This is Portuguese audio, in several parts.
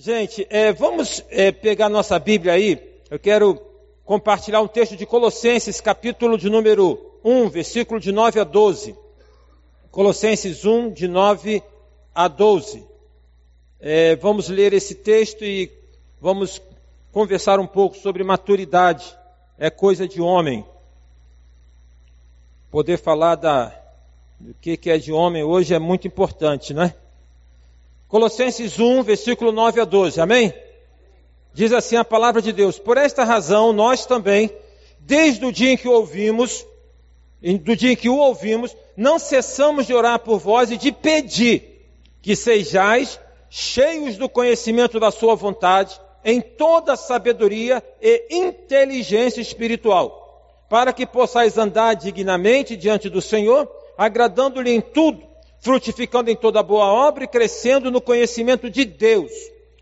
Gente, é, vamos é, pegar nossa Bíblia aí. Eu quero compartilhar um texto de Colossenses, capítulo de número 1, versículo de 9 a 12. Colossenses 1, de 9 a 12. É, vamos ler esse texto e vamos conversar um pouco sobre maturidade. É coisa de homem. Poder falar da, do que, que é de homem hoje é muito importante, né? Colossenses 1, versículo 9 a 12, amém? Diz assim a palavra de Deus: Por esta razão, nós também, desde o dia em que o ouvimos, do dia em que o ouvimos, não cessamos de orar por vós e de pedir que sejais cheios do conhecimento da Sua vontade, em toda sabedoria e inteligência espiritual, para que possais andar dignamente diante do Senhor, agradando-lhe em tudo frutificando em toda boa obra e crescendo no conhecimento de Deus,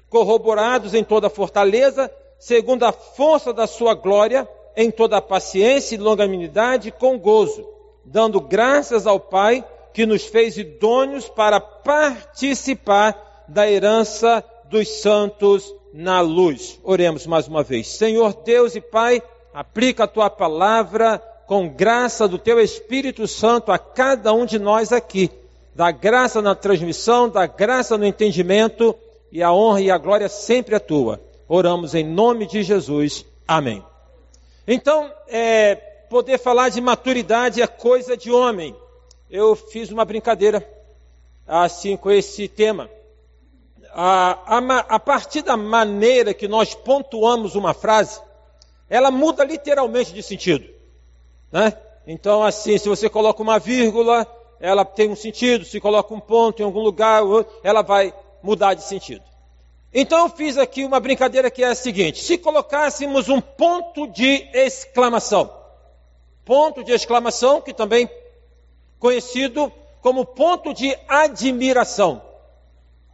corroborados em toda fortaleza, segundo a força da sua glória, em toda paciência e longanimidade, com gozo, dando graças ao Pai que nos fez idôneos para participar da herança dos santos na luz. Oremos mais uma vez. Senhor Deus e Pai, aplica a tua palavra com graça do teu Espírito Santo a cada um de nós aqui da graça na transmissão, da graça no entendimento, e a honra e a glória sempre é tua. Oramos em nome de Jesus. Amém. Então, é, poder falar de maturidade é coisa de homem. Eu fiz uma brincadeira assim com esse tema. A, a, a partir da maneira que nós pontuamos uma frase, ela muda literalmente de sentido. Né? Então, assim, se você coloca uma vírgula, ela tem um sentido, se coloca um ponto em algum lugar, ela vai mudar de sentido. Então eu fiz aqui uma brincadeira que é a seguinte: se colocássemos um ponto de exclamação, ponto de exclamação, que também conhecido como ponto de admiração,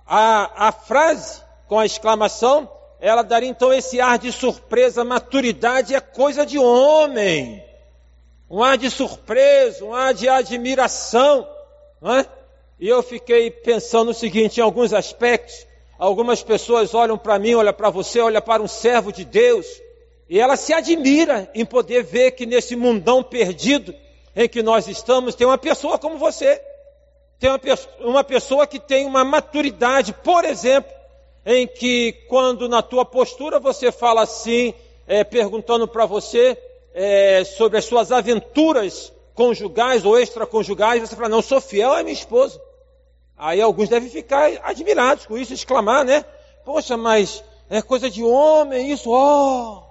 a, a frase com a exclamação, ela daria então esse ar de surpresa, maturidade é coisa de homem um ar de surpresa, um ar de admiração, não é? E eu fiquei pensando o seguinte, em alguns aspectos, algumas pessoas olham para mim, olham para você, olham para um servo de Deus, e ela se admira em poder ver que nesse mundão perdido em que nós estamos, tem uma pessoa como você, tem uma, uma pessoa que tem uma maturidade, por exemplo, em que quando na tua postura você fala assim, é, perguntando para você, é, sobre as suas aventuras conjugais ou extraconjugais, você fala, não, sou fiel à minha esposa. Aí alguns devem ficar admirados com isso, exclamar, né? Poxa, mas é coisa de homem isso. Oh,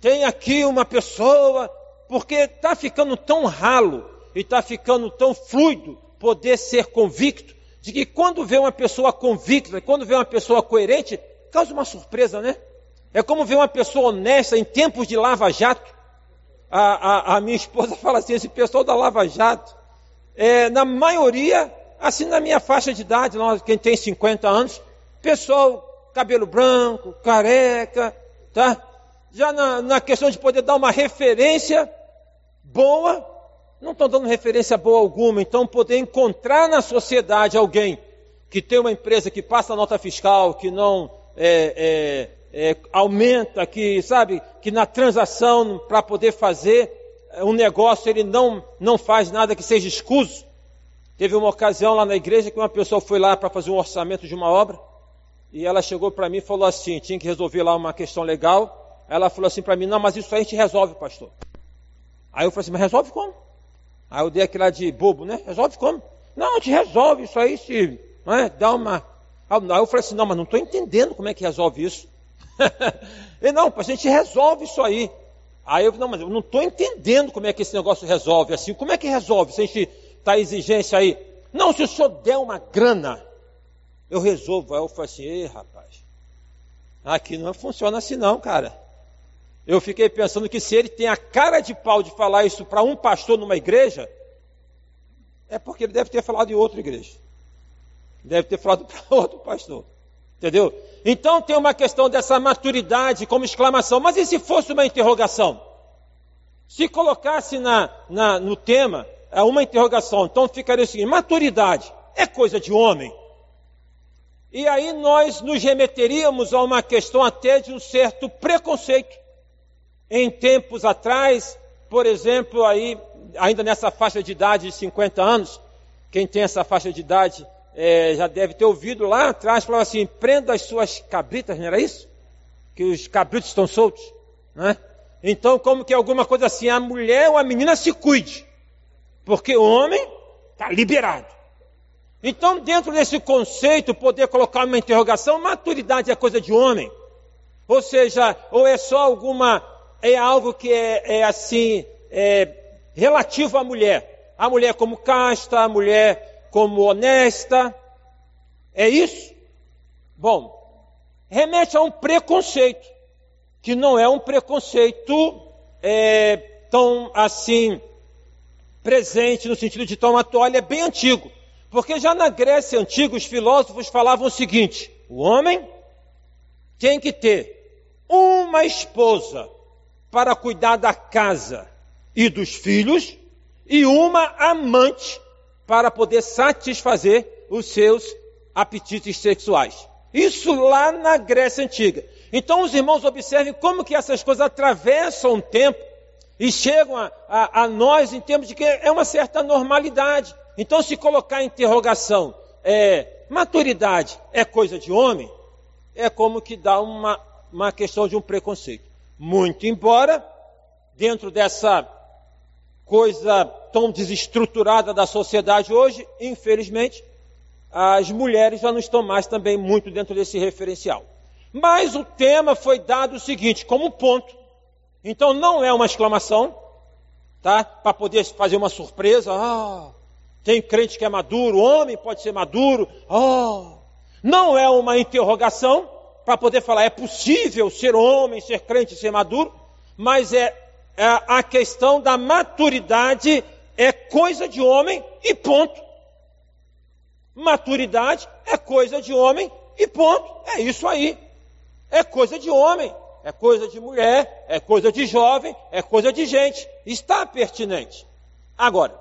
tem aqui uma pessoa, porque está ficando tão ralo e está ficando tão fluido poder ser convicto de que quando vê uma pessoa convicta, quando vê uma pessoa coerente, causa uma surpresa, né? É como ver uma pessoa honesta em tempos de lava-jato a, a, a minha esposa fala assim, esse pessoal da Lava Jato, é, na maioria, assim na minha faixa de idade, nós, quem tem 50 anos, pessoal cabelo branco, careca, tá? Já na, na questão de poder dar uma referência boa, não estão dando referência boa alguma, então poder encontrar na sociedade alguém que tem uma empresa que passa nota fiscal, que não é, é, aumenta, que sabe, que na transação para poder fazer é, um negócio ele não, não faz nada que seja escuso. Teve uma ocasião lá na igreja que uma pessoa foi lá para fazer um orçamento de uma obra e ela chegou para mim e falou assim, tinha que resolver lá uma questão legal. Ela falou assim para mim, não, mas isso aí a gente resolve, pastor. Aí eu falei assim, mas resolve como? Aí eu dei aquela de bobo, né? Resolve como? Não, a gente resolve isso aí, se é? dá uma. Aí eu falei assim, não, mas não estou entendendo como é que resolve isso. e não, a gente resolve isso aí. Aí eu, não, mas eu não estou entendendo como é que esse negócio resolve assim. Como é que resolve? Se a gente está exigência aí. Não, se o senhor der uma grana, eu resolvo. Aí eu falei assim, ei rapaz, aqui não funciona assim não, cara. Eu fiquei pensando que se ele tem a cara de pau de falar isso para um pastor numa igreja, é porque ele deve ter falado em outra igreja. Deve ter falado para outro pastor. Entendeu? Então tem uma questão dessa maturidade como exclamação. Mas e se fosse uma interrogação? Se colocasse na, na, no tema é uma interrogação, então ficaria o seguinte: maturidade é coisa de homem? E aí nós nos remeteríamos a uma questão até de um certo preconceito. Em tempos atrás, por exemplo, aí, ainda nessa faixa de idade de 50 anos, quem tem essa faixa de idade é, já deve ter ouvido lá atrás, falava assim, prenda as suas cabritas, não era isso? Que os cabritos estão soltos, né? Então, como que é alguma coisa assim, a mulher ou a menina se cuide, porque o homem está liberado. Então, dentro desse conceito, poder colocar uma interrogação, maturidade é coisa de homem. Ou seja, ou é só alguma, é algo que é, é assim, é relativo à mulher. A mulher como casta, a mulher como honesta. É isso? Bom, remete a um preconceito que não é um preconceito é, tão assim presente no sentido de tomatória, é bem antigo. Porque já na Grécia antiga os filósofos falavam o seguinte: o homem tem que ter uma esposa para cuidar da casa e dos filhos e uma amante para poder satisfazer os seus apetites sexuais. Isso lá na Grécia antiga. Então os irmãos observem como que essas coisas atravessam o tempo e chegam a, a, a, nós em termos de que é uma certa normalidade. Então se colocar interrogação, é, maturidade é coisa de homem, é como que dá uma, uma questão de um preconceito. Muito embora, dentro dessa coisa tão desestruturada da sociedade hoje, infelizmente, as mulheres já não estão mais também muito dentro desse referencial. Mas o tema foi dado o seguinte, como ponto. Então não é uma exclamação, tá? Para poder fazer uma surpresa. Ah, tem crente que é maduro, homem pode ser maduro. Ah, não é uma interrogação para poder falar é possível ser homem, ser crente, ser maduro, mas é, é a questão da maturidade é coisa de homem e ponto. Maturidade é coisa de homem e ponto. É isso aí. É coisa de homem, é coisa de mulher, é coisa de jovem, é coisa de gente. Está pertinente. Agora,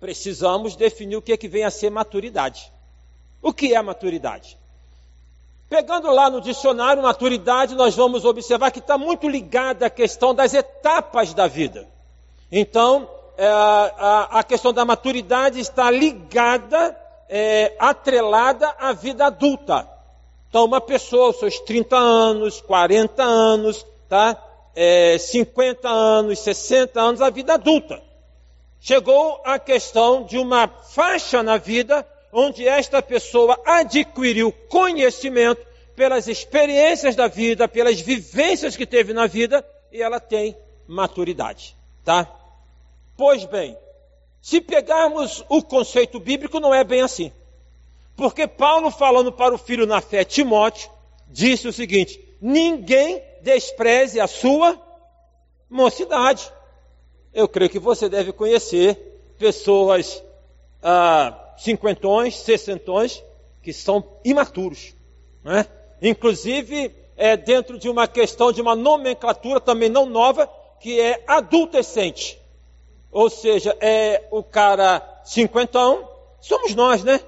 precisamos definir o que, é que vem a ser maturidade. O que é maturidade? Pegando lá no dicionário maturidade, nós vamos observar que está muito ligada à questão das etapas da vida. Então, é, a, a, questão da maturidade está ligada, é, atrelada à vida adulta. Então, uma pessoa seus 30 anos, 40 anos, tá? É, 50 anos, 60 anos, a vida adulta. Chegou a questão de uma faixa na vida onde esta pessoa adquiriu conhecimento pelas experiências da vida, pelas vivências que teve na vida, e ela tem maturidade, tá? Pois bem, se pegarmos o conceito bíblico, não é bem assim. Porque Paulo, falando para o filho na fé, Timóteo, disse o seguinte: ninguém despreze a sua mocidade. Eu creio que você deve conhecer pessoas ah, cinquentões, sessentões, que são imaturos. Né? Inclusive, é dentro de uma questão de uma nomenclatura também não nova, que é adultescente. Ou seja, é o cara cinquentão, somos nós, né?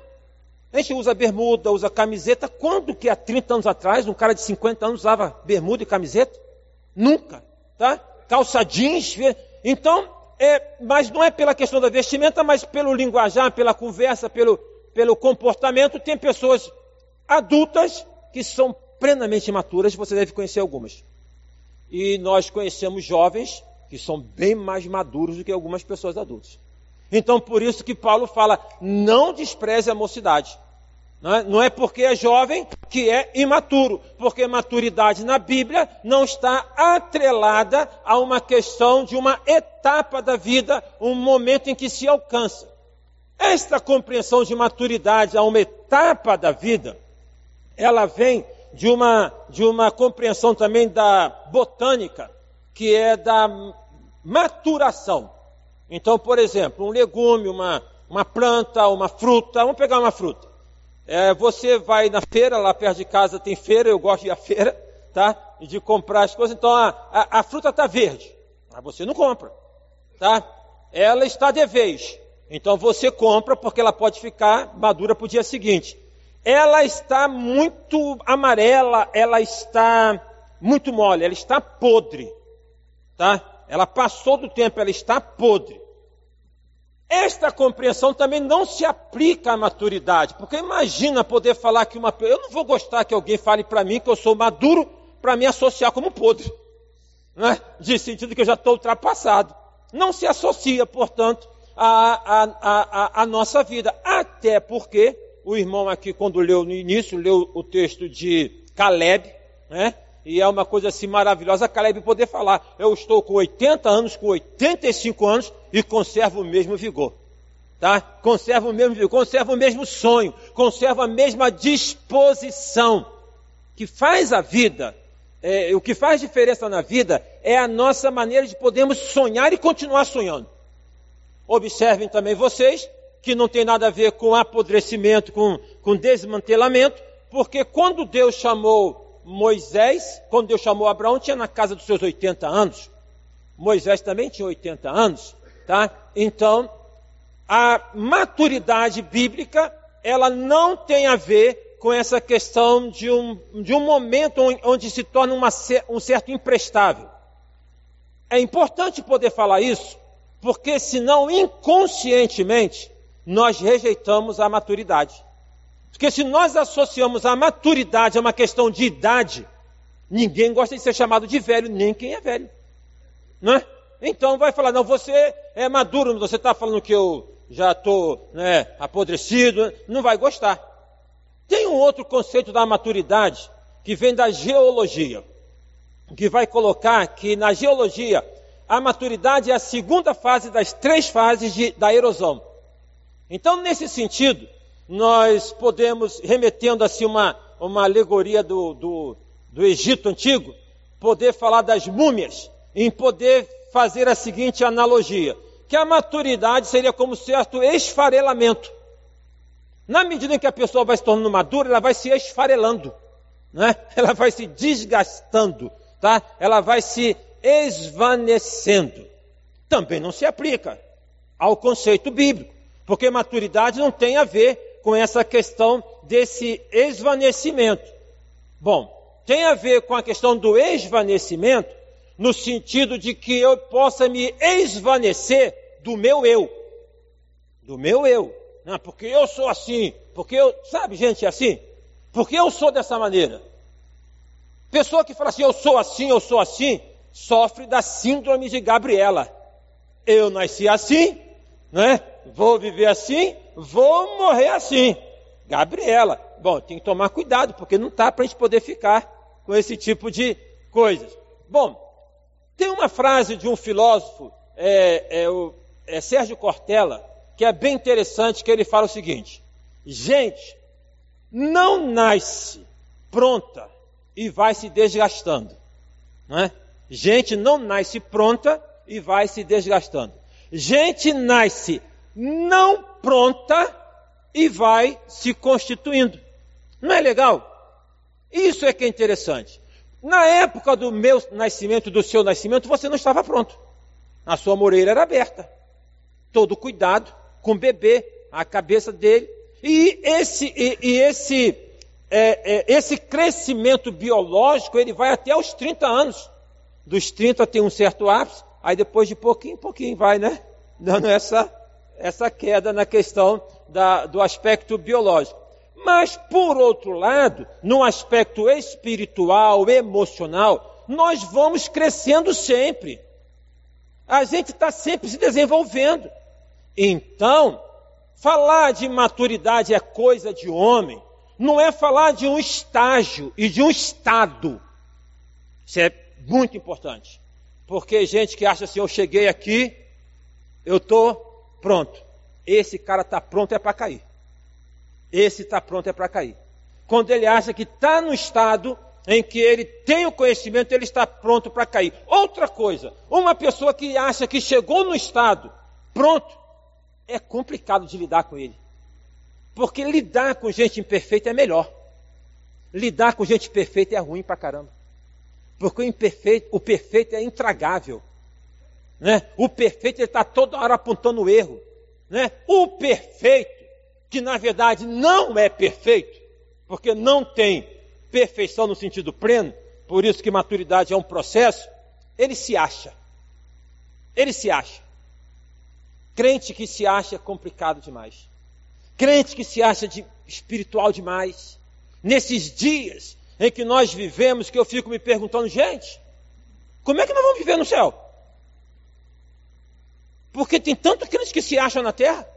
A gente usa bermuda, usa camiseta. Quando que há 30 anos atrás um cara de 50 anos usava bermuda e camiseta? Nunca, tá? Calça jeans. Então, é, mas não é pela questão da vestimenta, mas pelo linguajar, pela conversa, pelo, pelo comportamento. Tem pessoas adultas que são plenamente maturas, você deve conhecer algumas. E nós conhecemos jovens que são bem mais maduros do que algumas pessoas adultas. Então, por isso que Paulo fala: não despreze a mocidade. É? Não é porque é jovem que é imaturo, porque maturidade na Bíblia não está atrelada a uma questão de uma etapa da vida, um momento em que se alcança. Esta compreensão de maturidade a uma etapa da vida, ela vem de uma, de uma compreensão também da botânica, que é da maturação. Então, por exemplo, um legume, uma, uma planta, uma fruta, vamos pegar uma fruta. É, você vai na feira, lá perto de casa tem feira, eu gosto de ir à feira, tá? E de comprar as coisas. Então a, a, a fruta está verde, mas você não compra, tá? Ela está de vez. Então você compra porque ela pode ficar madura para o dia seguinte. ela está muito amarela, ela está muito mole, ela está podre, tá? Ela passou do tempo, ela está podre. Esta compreensão também não se aplica à maturidade, porque imagina poder falar que uma eu não vou gostar que alguém fale para mim que eu sou maduro para me associar como podre, né? de sentido que eu já estou ultrapassado. Não se associa, portanto, à, à, nossa vida, até porque o irmão aqui, quando leu no início, leu o texto de Caleb, né? E é uma coisa assim maravilhosa, Caleb poder falar, eu estou com 80 anos, com 85 anos e conservo o mesmo vigor. Tá? Conserva o mesmo vigor, conserva o mesmo sonho, conserva a mesma disposição. Que faz a vida, é, o que faz diferença na vida é a nossa maneira de podermos sonhar e continuar sonhando. Observem também vocês que não tem nada a ver com apodrecimento, com, com desmantelamento, porque quando Deus chamou Moisés, quando Deus chamou Abraão, tinha na casa dos seus 80 anos. Moisés também tinha 80 anos, tá? Então, a maturidade bíblica, ela não tem a ver com essa questão de um, de um momento onde se torna uma, um certo imprestável. É importante poder falar isso, porque senão inconscientemente nós rejeitamos a maturidade. Porque se nós associamos a maturidade a uma questão de idade, ninguém gosta de ser chamado de velho, nem quem é velho. Não é? Então vai falar, não, você é maduro, você está falando que eu já estou né, apodrecido, não vai gostar. Tem um outro conceito da maturidade que vem da geologia, que vai colocar que na geologia a maturidade é a segunda fase das três fases de, da erosão. Então, nesse sentido, nós podemos, remetendo assim uma, uma alegoria do, do, do Egito antigo, poder falar das múmias, em poder fazer a seguinte analogia, que a maturidade seria como certo esfarelamento. Na medida em que a pessoa vai se tornando madura, ela vai se esfarelando, né? ela vai se desgastando, tá? ela vai se esvanecendo. Também não se aplica ao conceito bíblico. Porque maturidade não tem a ver com essa questão desse esvanecimento. Bom, tem a ver com a questão do esvanecimento, no sentido de que eu possa me esvanecer do meu eu. Do meu eu. Não, porque eu sou assim, porque eu, sabe gente, é assim? Porque eu sou dessa maneira. Pessoa que fala assim, eu sou assim, eu sou assim, sofre da síndrome de Gabriela. Eu nasci assim, né? Vou viver assim, vou morrer assim. Gabriela, bom, tem que tomar cuidado, porque não está para a gente poder ficar com esse tipo de coisas. Bom, tem uma frase de um filósofo, é, é, o, é Sérgio Cortella, que é bem interessante, que ele fala o seguinte: gente, não nasce pronta e vai se desgastando. Não é? Gente não nasce pronta e vai se desgastando. Gente nasce não pronta e vai se constituindo. Não é legal? Isso é que é interessante. Na época do meu nascimento, do seu nascimento, você não estava pronto. A sua moreira era aberta. Todo cuidado com o bebê, a cabeça dele. E esse, e, e esse, é, é, esse crescimento biológico, ele vai até os 30 anos. Dos 30 tem um certo ápice, Aí depois de pouquinho em pouquinho vai, né? Dando essa, essa queda na questão da, do aspecto biológico. Mas, por outro lado, no aspecto espiritual, emocional, nós vamos crescendo sempre. A gente está sempre se desenvolvendo. Então, falar de maturidade é coisa de homem, não é falar de um estágio e de um estado. Isso é muito importante. Porque gente que acha assim, eu cheguei aqui, eu estou pronto. Esse cara está pronto é para cair. Esse está pronto é para cair. Quando ele acha que está no estado em que ele tem o conhecimento, ele está pronto para cair. Outra coisa, uma pessoa que acha que chegou no estado pronto, é complicado de lidar com ele. Porque lidar com gente imperfeita é melhor. Lidar com gente perfeita é ruim para caramba. Porque o imperfeito, o perfeito é intragável. Né? O perfeito está toda hora apontando o erro. Né? O perfeito, que na verdade não é perfeito, porque não tem perfeição no sentido pleno, por isso que maturidade é um processo, ele se acha. Ele se acha. Crente que se acha é complicado demais. Crente que se acha de espiritual demais. Nesses dias em que nós vivemos, que eu fico me perguntando, gente, como é que nós vamos viver no céu? Porque tem tanto crente que se acha na terra.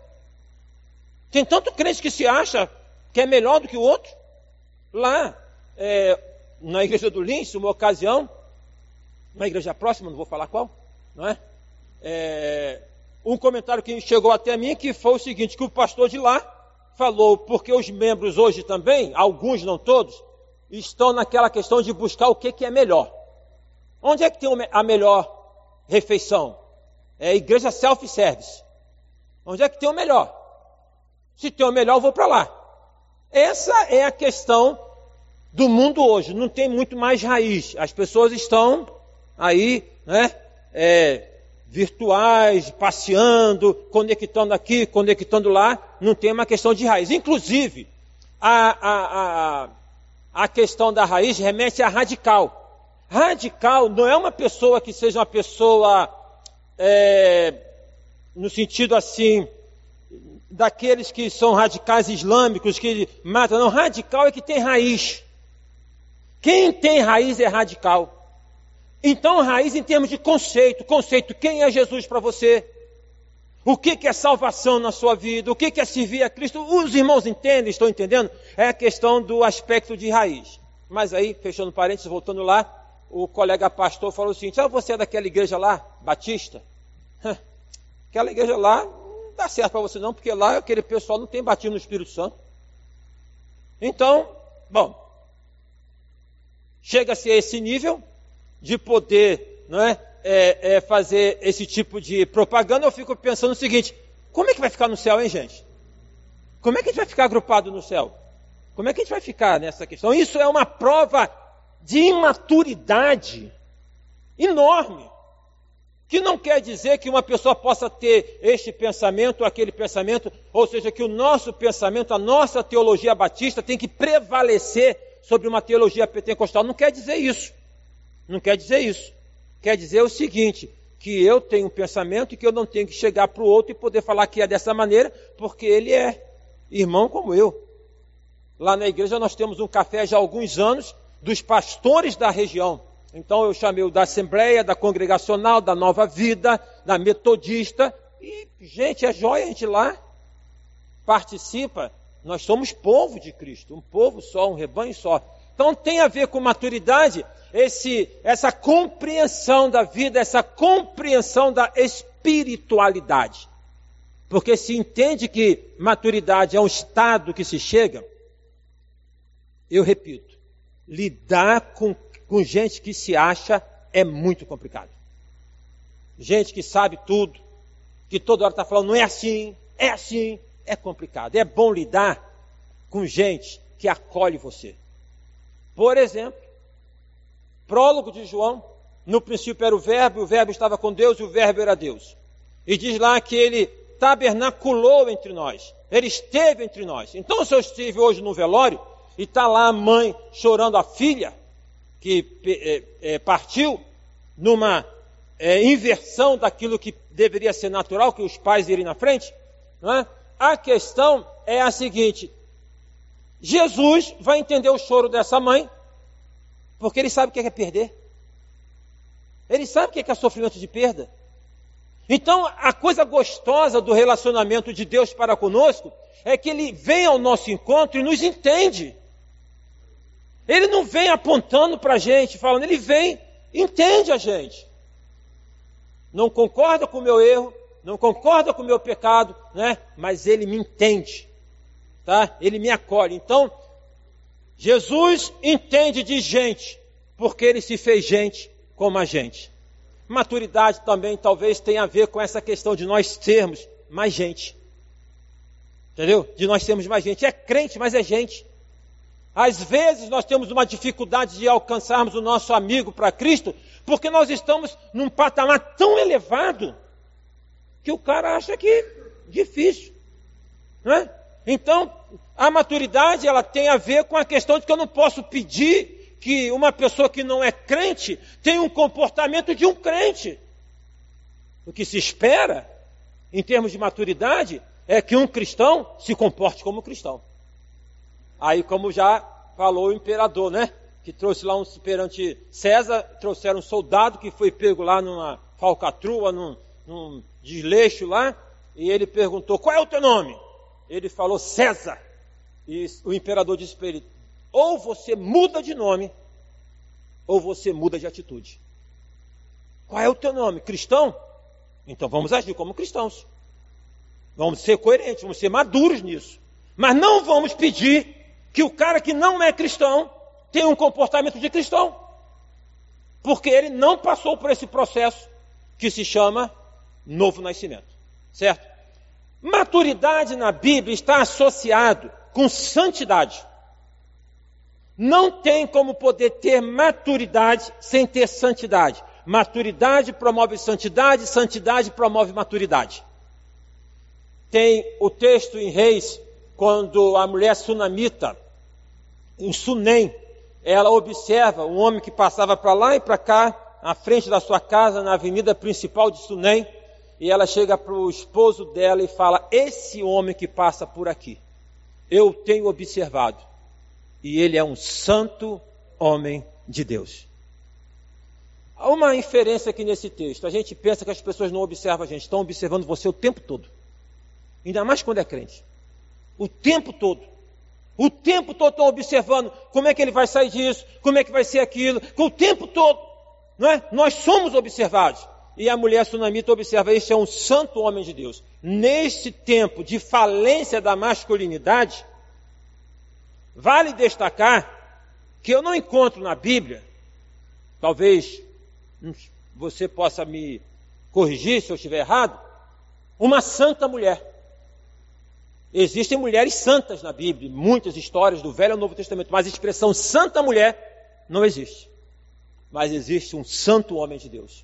Tem tanto crente que se acha que é melhor do que o outro. Lá, é, na igreja do Lins, uma ocasião, uma igreja próxima, não vou falar qual, não é? é um comentário que chegou até mim que foi o seguinte, que o pastor de lá falou, porque os membros hoje também, alguns não todos, estão naquela questão de buscar o que, que é melhor. Onde é que tem a melhor refeição? É igreja self-service. Onde é que tem o melhor? Se tem o melhor, eu vou para lá. Essa é a questão do mundo hoje. Não tem muito mais raiz. As pessoas estão aí, né? É, virtuais, passeando, conectando aqui, conectando lá. Não tem uma questão de raiz. Inclusive, a, a, a, a questão da raiz remete a radical. Radical não é uma pessoa que seja uma pessoa é, no sentido assim daqueles que são radicais islâmicos, que matam. Não, radical é que tem raiz. Quem tem raiz é radical. Então, raiz em termos de conceito. Conceito, quem é Jesus para você? O que, é salvação na sua vida? O que, é servir a Cristo? Os irmãos entendem, estão entendendo? É a questão do aspecto de raiz. Mas aí, fechando parênteses, voltando lá, o colega pastor falou o seguinte: ah, você é daquela igreja lá, Batista? Aquela igreja lá dá certo para você não, porque lá aquele pessoal não tem batido no Espírito Santo. Então, bom, chega-se a esse nível de poder não é, é, é, fazer esse tipo de propaganda, eu fico pensando o seguinte, como é que vai ficar no céu, hein, gente? Como é que a gente vai ficar agrupado no céu? Como é que a gente vai ficar nessa questão? Isso é uma prova de imaturidade enorme que não quer dizer que uma pessoa possa ter este pensamento ou aquele pensamento, ou seja, que o nosso pensamento, a nossa teologia batista tem que prevalecer sobre uma teologia pentecostal. Não quer dizer isso. Não quer dizer isso. Quer dizer o seguinte: que eu tenho um pensamento e que eu não tenho que chegar para o outro e poder falar que é dessa maneira, porque ele é irmão como eu. Lá na igreja nós temos um café já há alguns anos dos pastores da região. Então eu chamei o da Assembleia, da Congregacional, da Nova Vida, da Metodista. E, gente, é jóia a gente lá. Participa. Nós somos povo de Cristo, um povo só, um rebanho só. Então tem a ver com maturidade, esse, essa compreensão da vida, essa compreensão da espiritualidade. Porque se entende que maturidade é um estado que se chega, eu repito, lidar com com gente que se acha é muito complicado. Gente que sabe tudo, que toda hora está falando, não é assim, é assim, é complicado. É bom lidar com gente que acolhe você. Por exemplo, prólogo de João, no princípio era o verbo, o verbo estava com Deus e o verbo era Deus. E diz lá que ele tabernaculou entre nós, ele esteve entre nós. Então, se eu estive hoje no velório e está lá a mãe chorando a filha, que é, é, partiu numa é, inversão daquilo que deveria ser natural, que os pais irem na frente, é? a questão é a seguinte: Jesus vai entender o choro dessa mãe, porque ele sabe o que é perder. Ele sabe o que é sofrimento de perda. Então, a coisa gostosa do relacionamento de Deus para conosco é que ele vem ao nosso encontro e nos entende. Ele não vem apontando para a gente, falando, ele vem, entende a gente. Não concorda com o meu erro, não concorda com o meu pecado, né? mas ele me entende, tá? ele me acolhe. Então, Jesus entende de gente, porque ele se fez gente como a gente. Maturidade também talvez tenha a ver com essa questão de nós sermos mais gente. Entendeu? De nós sermos mais gente. É crente, mas é gente. Às vezes nós temos uma dificuldade de alcançarmos o nosso amigo para Cristo, porque nós estamos num patamar tão elevado que o cara acha que difícil. Não é? Então, a maturidade ela tem a ver com a questão de que eu não posso pedir que uma pessoa que não é crente tenha um comportamento de um crente. O que se espera, em termos de maturidade, é que um cristão se comporte como cristão. Aí, como já falou o imperador, né? Que trouxe lá um perante César, trouxeram um soldado que foi pego lá numa falcatrua, num, num desleixo lá, e ele perguntou: Qual é o teu nome? Ele falou: César. E o imperador disse para ele: Ou você muda de nome, ou você muda de atitude. Qual é o teu nome? Cristão? Então vamos agir como cristãos. Vamos ser coerentes, vamos ser maduros nisso. Mas não vamos pedir que o cara que não é cristão tenha um comportamento de cristão. Porque ele não passou por esse processo que se chama novo nascimento. Certo? Maturidade na Bíblia está associado com santidade. Não tem como poder ter maturidade sem ter santidade. Maturidade promove santidade, santidade promove maturidade. Tem o texto em Reis, quando a mulher sunamita, em Sunem, ela observa um homem que passava para lá e para cá, à frente da sua casa, na avenida principal de Sunem, e ela chega para o esposo dela e fala: Esse homem que passa por aqui, eu tenho observado, e ele é um santo homem de Deus. Há uma inferência aqui nesse texto. A gente pensa que as pessoas não observam a gente, estão observando você o tempo todo. Ainda mais quando é crente. O tempo todo. O tempo todo estão observando como é que ele vai sair disso, como é que vai ser aquilo, o tempo todo. Não é? Nós somos observados. E a mulher sunamita observa: este é um santo homem de Deus. Neste tempo de falência da masculinidade, vale destacar que eu não encontro na Bíblia, talvez você possa me corrigir se eu estiver errado, uma santa mulher. Existem mulheres santas na Bíblia, muitas histórias do Velho e Novo Testamento, mas a expressão santa mulher não existe. Mas existe um santo homem de Deus.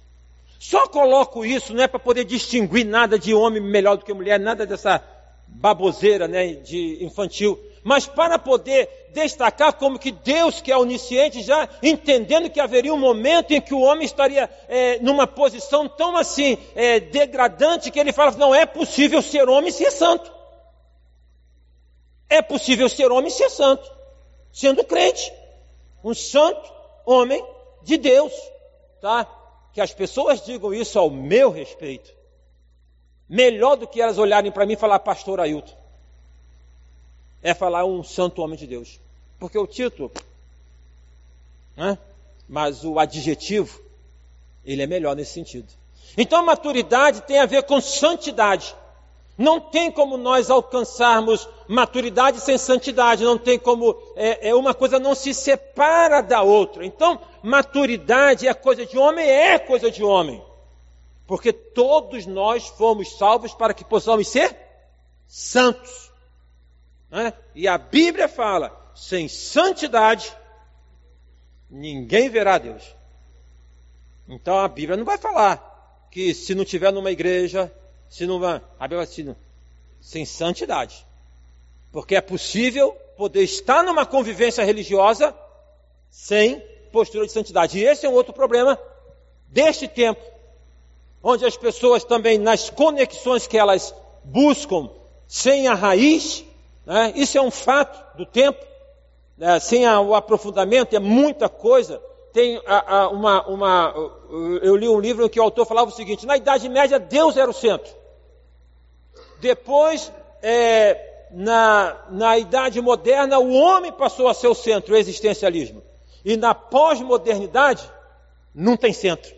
Só coloco isso, não é para poder distinguir nada de homem melhor do que mulher, nada dessa baboseira né, de infantil, mas para poder destacar como que Deus, que é onisciente, já entendendo que haveria um momento em que o homem estaria é, numa posição tão assim é, degradante que ele fala: não é possível ser homem e ser santo. É possível ser homem e ser santo, sendo crente, um santo homem de Deus, tá? Que as pessoas digam isso ao meu respeito. Melhor do que elas olharem para mim e falar pastor Ailton. É falar um santo homem de Deus. Porque o título, né? mas o adjetivo, ele é melhor nesse sentido. Então, maturidade tem a ver com santidade. Não tem como nós alcançarmos maturidade sem santidade, não tem como, é, é, uma coisa não se separa da outra. Então, maturidade é coisa de homem, é coisa de homem. Porque todos nós fomos salvos para que possamos ser santos. Né? E a Bíblia fala: sem santidade, ninguém verá Deus. Então a Bíblia não vai falar que se não tiver numa igreja, se não vai, a Bíblia diz, sem santidade. Porque é possível poder estar numa convivência religiosa sem postura de santidade. E esse é um outro problema deste tempo, onde as pessoas também, nas conexões que elas buscam, sem a raiz, né, isso é um fato do tempo, né, sem a, o aprofundamento, é muita coisa. Tem a, a, uma, uma, eu li um livro em que o autor falava o seguinte: na Idade Média, Deus era o centro. Depois, é, na, na Idade Moderna, o homem passou a ser o centro, o existencialismo. E na pós-modernidade, não tem centro.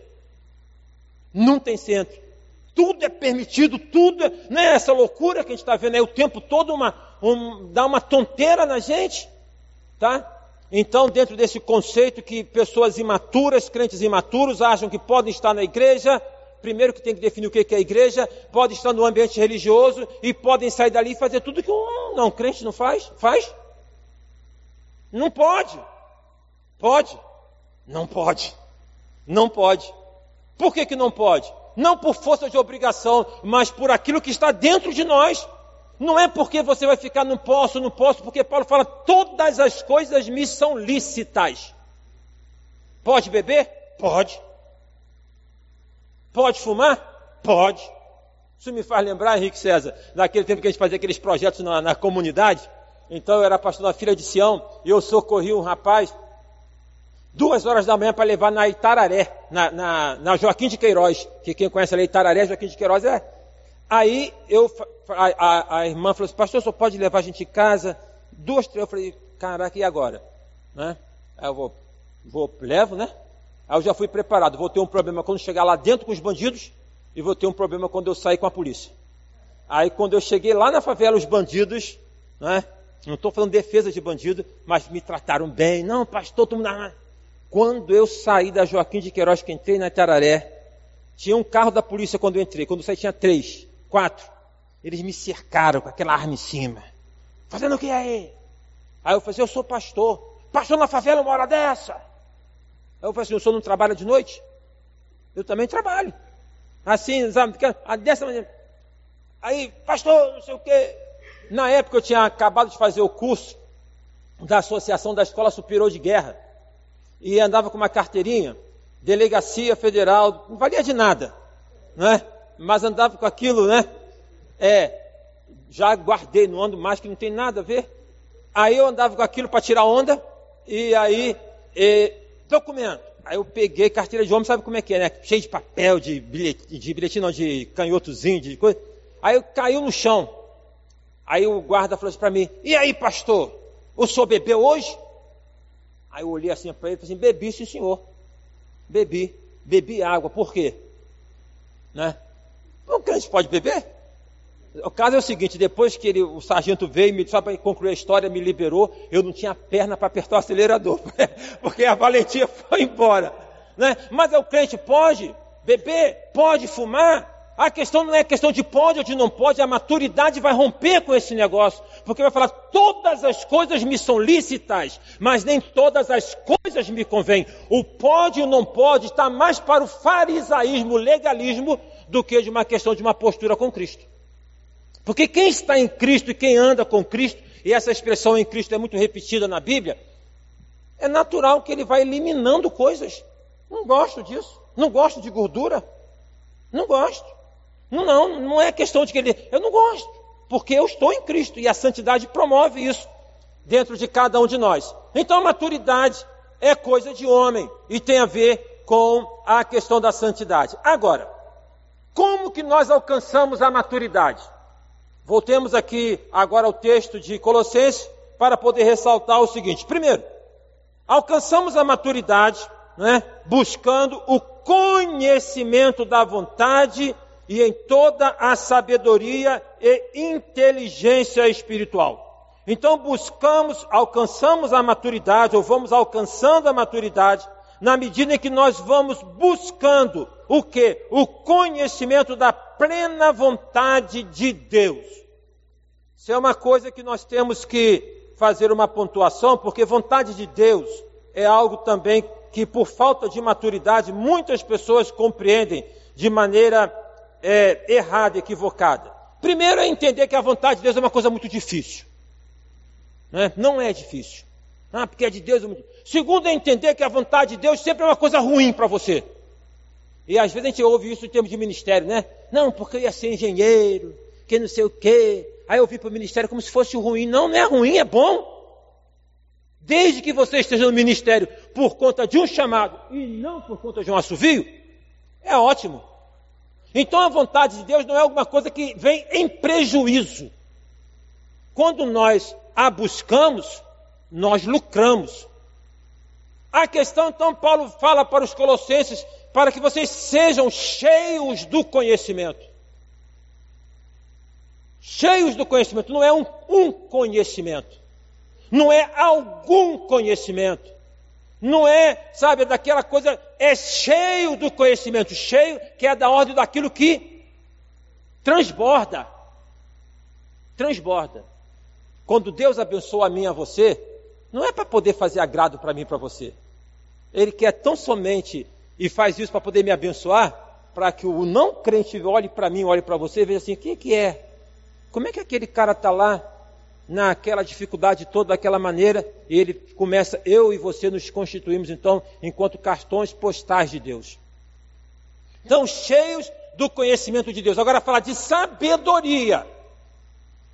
Não tem centro. Tudo é permitido, tudo é, não é essa loucura que a gente está vendo aí o tempo todo, uma, um, dá uma tonteira na gente, tá? Então, dentro desse conceito que pessoas imaturas, crentes imaturos, acham que podem estar na igreja, primeiro que tem que definir o que é a igreja, pode estar no ambiente religioso e podem sair dali e fazer tudo que um não crente não faz. Faz? Não pode. Pode? Não pode. Não pode. Por que, que não pode? Não por força de obrigação, mas por aquilo que está dentro de nós. Não é porque você vai ficar no poço, no poço, porque Paulo fala: todas as coisas me são lícitas. Pode beber? Pode. Pode fumar? Pode. Isso me faz lembrar, Henrique César, daquele tempo que a gente fazia aqueles projetos na, na comunidade. Então eu era pastor da filha de Sião e eu socorri um rapaz duas horas da manhã para levar na Itararé, na, na, na, Joaquim de Queiroz, que quem conhece ali Itararé, Joaquim de Queiroz é. Aí eu, a, a, a irmã falou assim, pastor, só pode levar a gente em casa? Duas, três, eu falei, caraca, e agora? Né? Aí eu vou, vou, levo, né? Aí eu já fui preparado, vou ter um problema quando chegar lá dentro com os bandidos e vou ter um problema quando eu sair com a polícia. Aí quando eu cheguei lá na favela, os bandidos, né? Não estou falando defesa de bandido, mas me trataram bem. Não, pastor, todo mundo... Quando eu saí da Joaquim de Queiroz, que entrei na Itararé, tinha um carro da polícia quando eu entrei. Quando eu saí tinha três, quatro. Eles me cercaram com aquela arma em cima. Fazendo o que aí? Aí eu falei assim, eu sou pastor. Pastor na favela uma hora dessa. Aí eu falei assim, o senhor não trabalha de noite? Eu também trabalho. Assim, sabe, dessa maneira. Aí, pastor, não sei o quê. Na época eu tinha acabado de fazer o curso da Associação da Escola Superior de Guerra e andava com uma carteirinha, delegacia federal, não valia de nada, né? Mas andava com aquilo, né? É, já guardei, não ando mais, que não tem nada a ver. Aí eu andava com aquilo para tirar onda, e aí, documento. Aí eu peguei carteira de homem, sabe como é que é, né? Cheio de papel, de bilhete, de bilhetinho, não, de canhotozinho, de coisa. Aí eu caiu no chão. Aí o guarda falou assim para mim, e aí pastor, o senhor bebeu hoje? Aí eu olhei assim para ele e falei assim, bebi sim senhor. Bebi. Bebi água. Por quê? Né? O crente pode beber? O caso é o seguinte, depois que ele, o sargento veio, me, só para concluir a história, me liberou, eu não tinha perna para apertar o acelerador, porque a valentia foi embora. Né? Mas o crente pode beber, pode fumar, a questão não é questão de pode ou de não pode, a maturidade vai romper com esse negócio, porque vai falar: todas as coisas me são lícitas, mas nem todas as coisas me convêm. O pode e o não pode está mais para o farisaísmo, legalismo, do que de uma questão de uma postura com Cristo. Porque quem está em Cristo e quem anda com Cristo, e essa expressão em Cristo é muito repetida na Bíblia, é natural que ele vai eliminando coisas. Não gosto disso, não gosto de gordura, não gosto. Não, não, é questão de que ele. Eu não gosto, porque eu estou em Cristo e a santidade promove isso dentro de cada um de nós. Então a maturidade é coisa de homem e tem a ver com a questão da santidade. Agora, como que nós alcançamos a maturidade? Voltemos aqui agora ao texto de Colossenses para poder ressaltar o seguinte: primeiro, alcançamos a maturidade né, buscando o conhecimento da vontade e em toda a sabedoria e inteligência espiritual. Então buscamos, alcançamos a maturidade, ou vamos alcançando a maturidade, na medida em que nós vamos buscando o que? O conhecimento da plena vontade de Deus. Isso é uma coisa que nós temos que fazer uma pontuação, porque vontade de Deus é algo também que, por falta de maturidade, muitas pessoas compreendem de maneira é, errada, equivocada. Primeiro é entender que a vontade de Deus é uma coisa muito difícil. Né? Não é difícil. Ah, porque é de Deus. É. Segundo é entender que a vontade de Deus sempre é uma coisa ruim para você. E às vezes a gente ouve isso em termos de ministério, né? Não, porque eu ia ser engenheiro, que não sei o quê. Aí eu vim para o ministério como se fosse ruim. Não, não é ruim, é bom. Desde que você esteja no ministério por conta de um chamado e não por conta de um assovio, é ótimo. Então a vontade de Deus não é alguma coisa que vem em prejuízo. Quando nós a buscamos, nós lucramos. A questão, então, Paulo fala para os colossenses, para que vocês sejam cheios do conhecimento. Cheios do conhecimento, não é um, um conhecimento, não é algum conhecimento, não é, sabe, daquela coisa, é cheio do conhecimento, cheio, que é da ordem daquilo que transborda. Transborda. Quando Deus abençoa a mim e a você, não é para poder fazer agrado para mim e para você. Ele quer tão somente e faz isso para poder me abençoar, para que o não crente olhe para mim, olhe para você e veja assim: o que, que é? Como é que aquele cara está lá naquela dificuldade toda, daquela maneira, ele começa, eu e você nos constituímos então enquanto cartões postais de Deus. Então, cheios do conhecimento de Deus. Agora fala de sabedoria.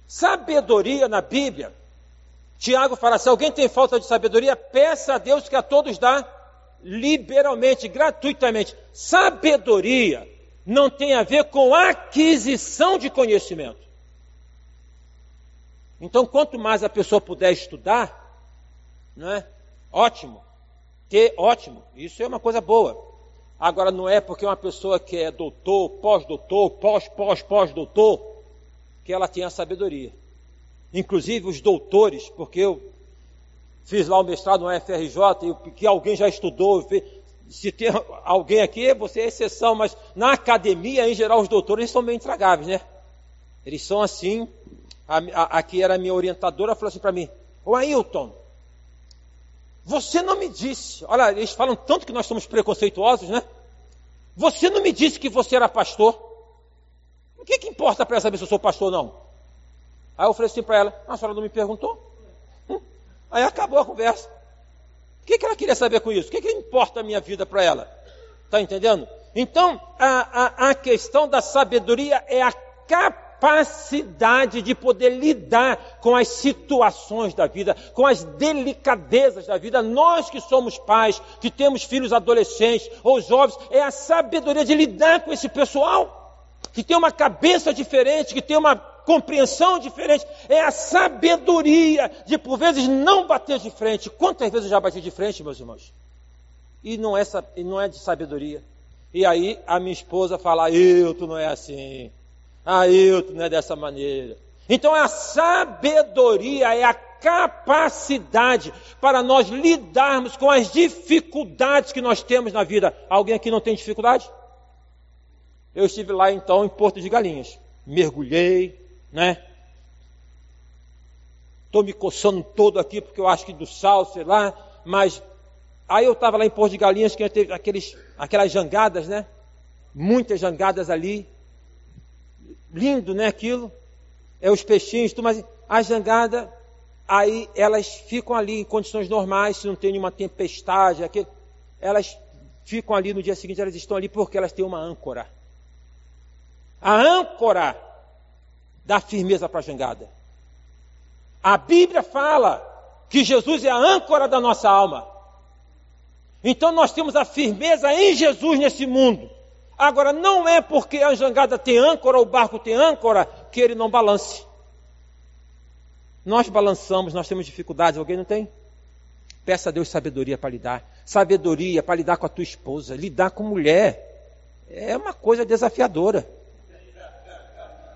Sabedoria na Bíblia. Tiago fala: se alguém tem falta de sabedoria, peça a Deus que a todos dá liberalmente, gratuitamente. Sabedoria não tem a ver com aquisição de conhecimento. Então, quanto mais a pessoa puder estudar, né? Ótimo. Ter ótimo. Isso é uma coisa boa. Agora não é porque uma pessoa que é doutor, pós-doutor, pós, pós, pós-doutor, que ela tem a sabedoria. Inclusive os doutores, porque eu fiz lá o mestrado no FRJ, e que alguém já estudou, se tem alguém aqui, você é exceção, mas na academia, em geral, os doutores são meio intragáveis, né? Eles são assim, a, a, aqui era a minha orientadora, falou assim para mim, ô Ailton, você não me disse, olha, eles falam tanto que nós somos preconceituosos, né? Você não me disse que você era pastor. O que, que importa para ela saber se eu sou pastor ou não? Aí eu falei assim para ela, a senhora não me perguntou? Hum? Aí acabou a conversa. O que, que ela queria saber com isso? O que, que importa a minha vida para ela? Está entendendo? Então, a, a, a questão da sabedoria é a capacidade capacidade de poder lidar com as situações da vida, com as delicadezas da vida. Nós que somos pais, que temos filhos adolescentes ou jovens, é a sabedoria de lidar com esse pessoal, que tem uma cabeça diferente, que tem uma compreensão diferente. É a sabedoria de, por vezes, não bater de frente. Quantas vezes eu já bati de frente, meus irmãos? E não é, não é de sabedoria. E aí a minha esposa fala, eu, tu não é assim. Ah, eu não é dessa maneira. Então a sabedoria é a capacidade para nós lidarmos com as dificuldades que nós temos na vida. Alguém aqui não tem dificuldade? Eu estive lá então em Porto de Galinhas. Mergulhei, né? Estou me coçando todo aqui porque eu acho que do sal, sei lá, mas aí eu estava lá em Porto de Galinhas que teve aqueles, aquelas jangadas, né? Muitas jangadas ali lindo, né, aquilo? É os peixinhos, tudo, mas a jangada, aí elas ficam ali em condições normais, se não tem nenhuma tempestade, aquilo, elas ficam ali no dia seguinte, elas estão ali porque elas têm uma âncora. A âncora dá firmeza para a jangada. A Bíblia fala que Jesus é a âncora da nossa alma. Então nós temos a firmeza em Jesus nesse mundo. Agora, não é porque a jangada tem âncora, o barco tem âncora, que ele não balance. Nós balançamos, nós temos dificuldades, alguém não tem? Peça a Deus sabedoria para lidar. Sabedoria para lidar com a tua esposa, lidar com mulher. É uma coisa desafiadora.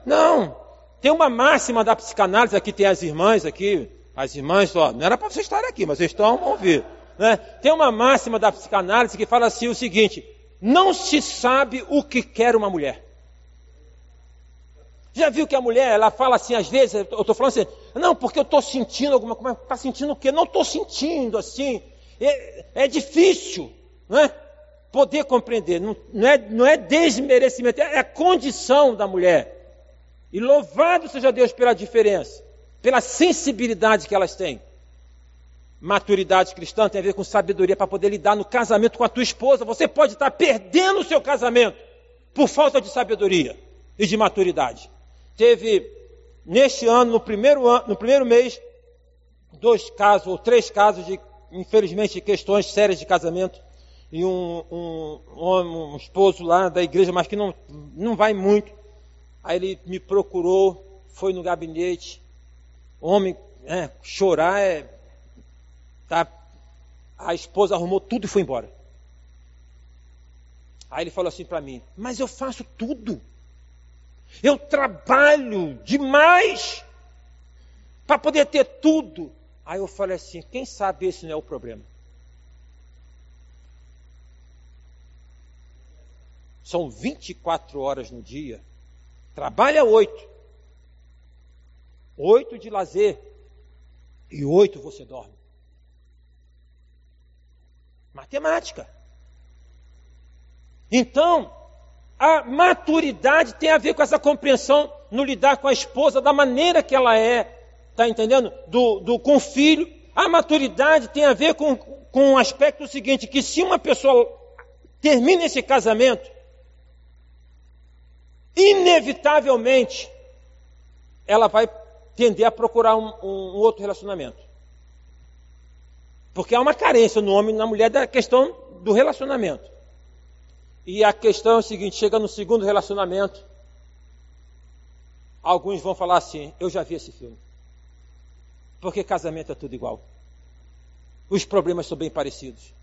Não. Tem uma máxima da psicanálise, aqui tem as irmãs aqui, as irmãs, ó, não era para vocês estarem aqui, mas vocês estão a ouvir. Né? Tem uma máxima da psicanálise que fala assim o seguinte: não se sabe o que quer uma mulher. Já viu que a mulher, ela fala assim, às vezes, eu estou falando assim, não, porque eu estou sentindo alguma coisa, está sentindo o quê? Não estou sentindo assim. É, é, difícil, não é? Poder compreender, não, não, é, não é desmerecimento, é a condição da mulher. E louvado seja Deus pela diferença, pela sensibilidade que elas têm. Maturidade cristã tem a ver com sabedoria para poder lidar no casamento com a tua esposa. Você pode estar perdendo o seu casamento por falta de sabedoria e de maturidade. Teve, neste ano, no primeiro, ano, no primeiro mês, dois casos ou três casos de, infelizmente, questões sérias de casamento. E um, um, um, um esposo lá da igreja, mas que não, não vai muito. Aí ele me procurou, foi no gabinete. Homem, é, chorar é Tá? A esposa arrumou tudo e foi embora. Aí ele falou assim para mim: Mas eu faço tudo. Eu trabalho demais para poder ter tudo. Aí eu falei assim: Quem sabe esse não é o problema? São 24 horas no dia. Trabalha oito. Oito de lazer. E oito você dorme. Matemática. Então, a maturidade tem a ver com essa compreensão no lidar com a esposa, da maneira que ela é, está entendendo? Do, do, com o filho. A maturidade tem a ver com, com o aspecto seguinte, que se uma pessoa termina esse casamento, inevitavelmente ela vai tender a procurar um, um outro relacionamento. Porque há uma carência no homem e na mulher da questão do relacionamento. E a questão é o seguinte: chega no segundo relacionamento, alguns vão falar assim: Eu já vi esse filme. Porque casamento é tudo igual. Os problemas são bem parecidos.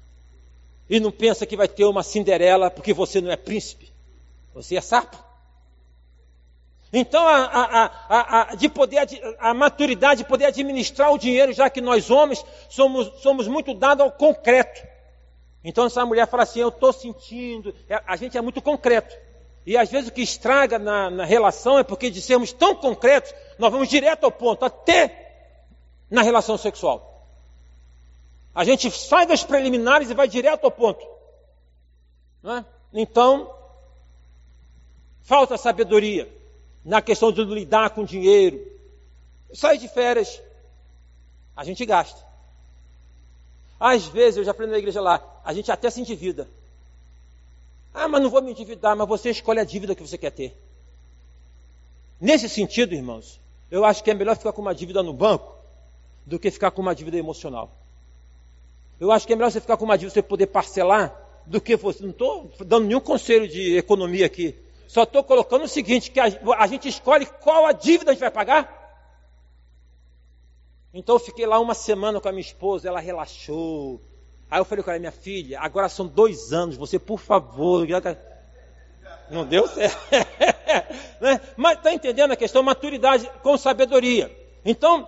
E não pensa que vai ter uma Cinderela porque você não é príncipe. Você é sapo. Então, a, a, a, de poder, a maturidade de poder administrar o dinheiro, já que nós homens somos, somos muito dados ao concreto. Então, essa mulher fala assim: Eu estou sentindo. É, a gente é muito concreto. E às vezes o que estraga na, na relação é porque de sermos tão concretos, nós vamos direto ao ponto, até na relação sexual. A gente sai das preliminares e vai direto ao ponto. É? Então, falta sabedoria na questão de lidar com dinheiro. Sai de férias, a gente gasta. Às vezes, eu já aprendi na igreja lá, a gente até se endivida. Ah, mas não vou me endividar, mas você escolhe a dívida que você quer ter. Nesse sentido, irmãos, eu acho que é melhor ficar com uma dívida no banco do que ficar com uma dívida emocional. Eu acho que é melhor você ficar com uma dívida você poder parcelar do que você. Não estou dando nenhum conselho de economia aqui. Só estou colocando o seguinte, que a, a, gente escolhe qual a dívida a gente vai pagar. Então eu fiquei lá uma semana com a minha esposa, ela relaxou. Aí eu falei com ela, minha filha, agora são dois anos, você por favor. Não deu certo. né? Mas está entendendo a questão? Maturidade com sabedoria. Então,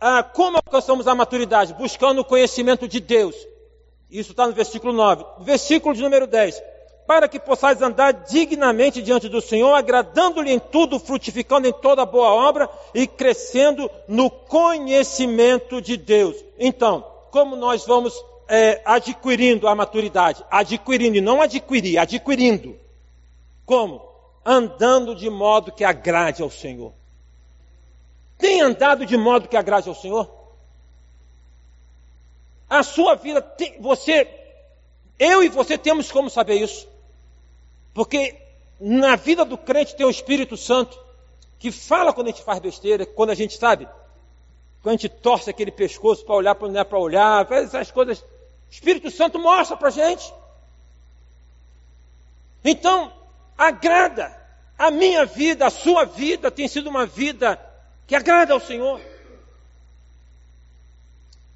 ah, como alcançamos a maturidade? Buscando o conhecimento de Deus. Isso está no versículo 9. Versículo de número 10 para que possais andar dignamente diante do Senhor, agradando-lhe em tudo, frutificando em toda boa obra e crescendo no conhecimento de Deus. Então, como nós vamos é, adquirindo a maturidade? Adquirindo, e não adquirir, adquirindo. Como? Andando de modo que agrade ao Senhor. Tem andado de modo que agrade ao Senhor? A sua vida, tem, você, eu e você temos como saber isso. Porque na vida do crente tem o Espírito Santo que fala quando a gente faz besteira, quando a gente sabe, quando a gente torce aquele pescoço para olhar para não é para olhar, faz essas coisas. O Espírito Santo mostra para a gente. Então, agrada. A minha vida, a sua vida tem sido uma vida que agrada ao Senhor.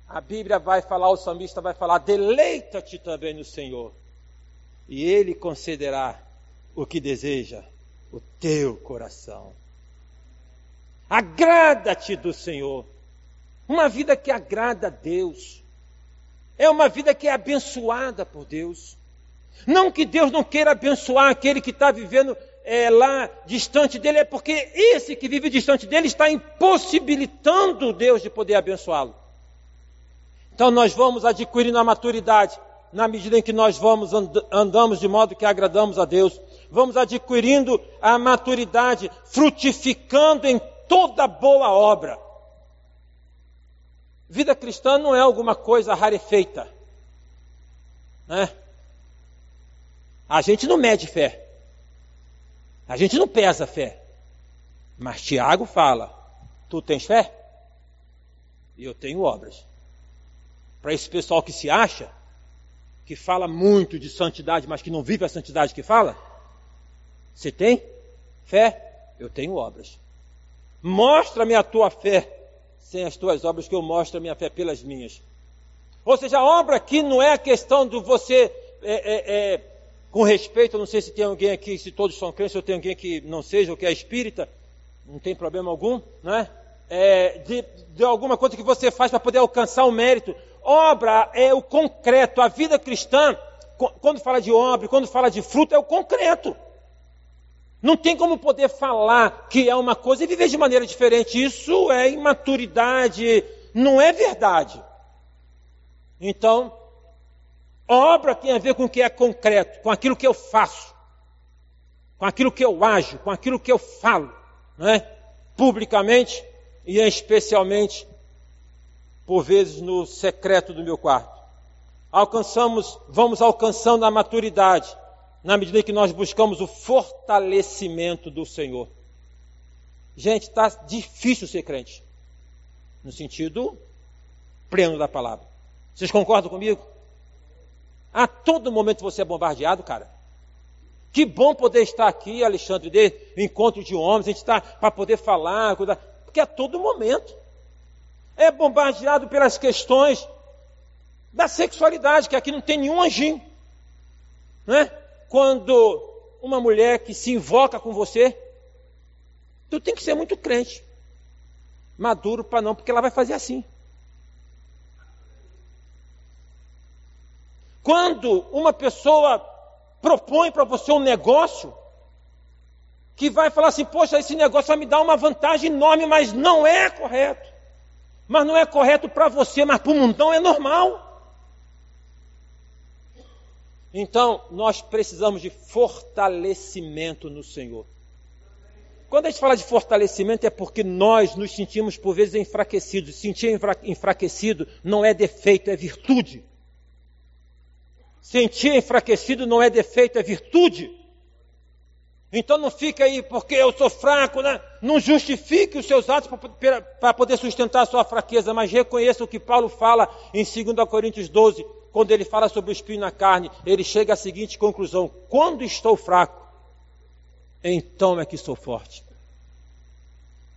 A Bíblia vai falar, o salmista vai falar: deleita-te também no Senhor, e Ele concederá o que deseja o teu coração. Agrada-te do Senhor. Uma vida que agrada a Deus. É uma vida que é abençoada por Deus. Não que Deus não queira abençoar aquele que está vivendo é, lá distante dele, é porque esse que vive distante dele está impossibilitando Deus de poder abençoá-lo. Então nós vamos adquirindo a maturidade na medida em que nós vamos and andamos de modo que agradamos a Deus vamos adquirindo a maturidade, frutificando em toda boa obra. Vida cristã não é alguma coisa rarefeita. Né? A gente não mede fé. A gente não pesa fé. Mas Tiago fala: Tu tens fé? E eu tenho obras. Para esse pessoal que se acha, que fala muito de santidade, mas que não vive a santidade que fala, você tem fé? Eu tenho obras. Mostra-me a tua fé sem as tuas obras, que eu mostro a minha fé pelas minhas. Ou seja, a obra aqui não é a questão de você, é, é, é, com respeito, não sei se tem alguém aqui, se todos são crentes, ou tem alguém que não seja, ou que é espírita, não tem problema algum, né? É, de, de alguma coisa que você faz para poder alcançar o mérito. Obra é o concreto. A vida cristã, quando fala de obra, quando fala de fruto, é o concreto. Não tem como poder falar que é uma coisa e viver de maneira diferente. Isso é imaturidade, não é verdade. Então, obra tem a ver com o que é concreto, com aquilo que eu faço, com aquilo que eu ajo, com aquilo que eu falo. não é? publicamente e especialmente, por vezes, no secreto do meu quarto. Alcançamos, vamos alcançando a maturidade na medida que nós buscamos o fortalecimento do Senhor. Gente, está difícil ser crente, no sentido pleno da palavra. Vocês concordam comigo? A todo momento você é bombardeado, cara. Que bom poder estar aqui, Alexandre, de encontro de homens, a gente está para poder falar, porque a todo momento é bombardeado pelas questões da sexualidade, que aqui não tem nenhum anjinho. Não é? Quando uma mulher que se invoca com você, tu tem que ser muito crente, maduro para não, porque ela vai fazer assim. Quando uma pessoa propõe para você um negócio, que vai falar assim: poxa, esse negócio vai me dar uma vantagem enorme, mas não é correto. Mas não é correto para você, mas para o mundão é normal. Então, nós precisamos de fortalecimento no Senhor. Quando a gente fala de fortalecimento é porque nós nos sentimos por vezes enfraquecidos. Sentir enfraquecido não é defeito, é virtude. Sentir enfraquecido não é defeito, é virtude. Então não fica aí porque eu sou fraco, né? não justifique os seus atos para poder sustentar a sua fraqueza, mas reconheça o que Paulo fala em 2 Coríntios 12, quando ele fala sobre o espinho na carne, ele chega à seguinte conclusão: quando estou fraco, então é que sou forte.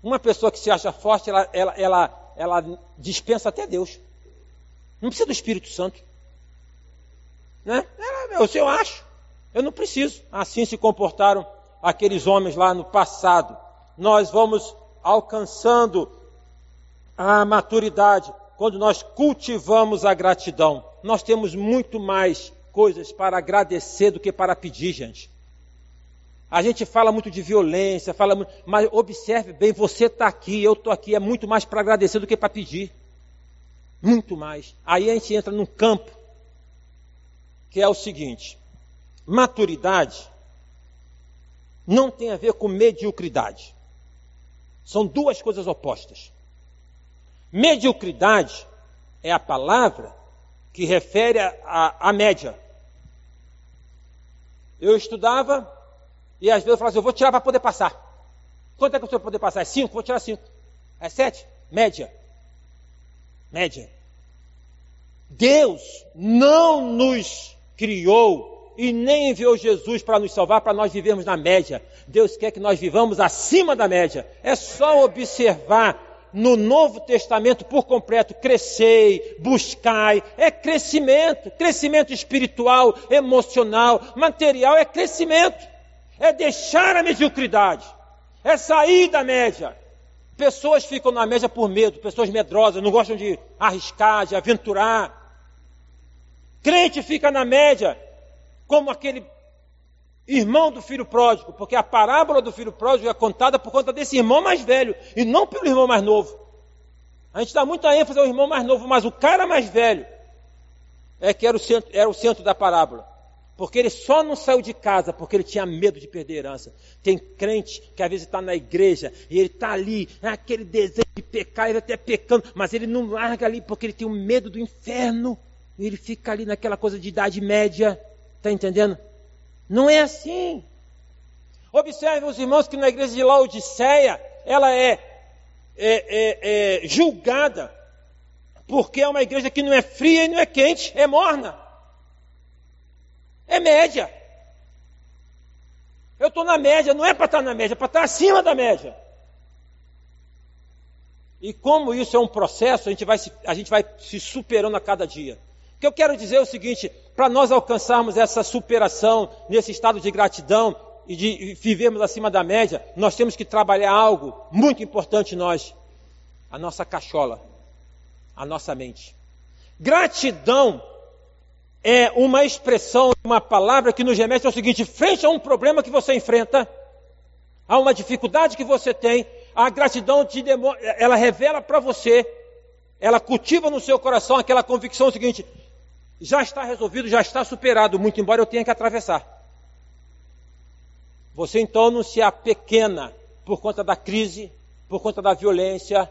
Uma pessoa que se acha forte, ela, ela, ela, ela dispensa até Deus. Não precisa do Espírito Santo. Né? Eu, eu acho, eu não preciso. Assim se comportaram aqueles homens lá no passado. Nós vamos alcançando a maturidade quando nós cultivamos a gratidão. Nós temos muito mais coisas para agradecer do que para pedir, gente. A gente fala muito de violência, fala muito, mas observe bem, você está aqui, eu estou aqui, é muito mais para agradecer do que para pedir. Muito mais. Aí a gente entra num campo que é o seguinte: maturidade não tem a ver com mediocridade. São duas coisas opostas. Mediocridade é a palavra que refere à média. Eu estudava e às vezes eu falava assim, eu vou tirar para poder passar. Quanto é que eu vou poder passar? É cinco? Vou tirar cinco. É sete? Média. Média. Deus não nos criou e nem enviou Jesus para nos salvar, para nós vivermos na média. Deus quer que nós vivamos acima da média. É só observar no Novo Testamento por completo, crescei, buscai, é crescimento, crescimento espiritual, emocional, material, é crescimento, é deixar a mediocridade, é sair da média. Pessoas ficam na média por medo, pessoas medrosas, não gostam de arriscar, de aventurar, Crente fica na média, como aquele irmão do filho pródigo, porque a parábola do filho pródigo é contada por conta desse irmão mais velho e não pelo irmão mais novo. A gente dá muita ênfase ao irmão mais novo, mas o cara mais velho é que era o centro, era o centro da parábola. Porque ele só não saiu de casa porque ele tinha medo de perder herança. Tem crente que às vezes está na igreja e ele está ali, é aquele desejo de pecar, ele até pecando, mas ele não larga ali porque ele tem o medo do inferno. Ele fica ali naquela coisa de idade média, está entendendo? Não é assim. Observe os irmãos que na igreja de Laodiceia, ela é, é, é, é julgada, porque é uma igreja que não é fria e não é quente, é morna. É média. Eu estou na média, não é para estar tá na média, é para estar tá acima da média. E como isso é um processo, a gente vai se, a gente vai se superando a cada dia que eu quero dizer é o seguinte: para nós alcançarmos essa superação nesse estado de gratidão e de vivermos acima da média, nós temos que trabalhar algo muito importante nós: a nossa cachola, a nossa mente. Gratidão é uma expressão, uma palavra que nos remete ao seguinte: frente a um problema que você enfrenta, a uma dificuldade que você tem, a gratidão te ela revela para você, ela cultiva no seu coração aquela convicção seguinte: já está resolvido, já está superado, muito embora eu tenha que atravessar. Você então não se apequena por conta da crise, por conta da violência,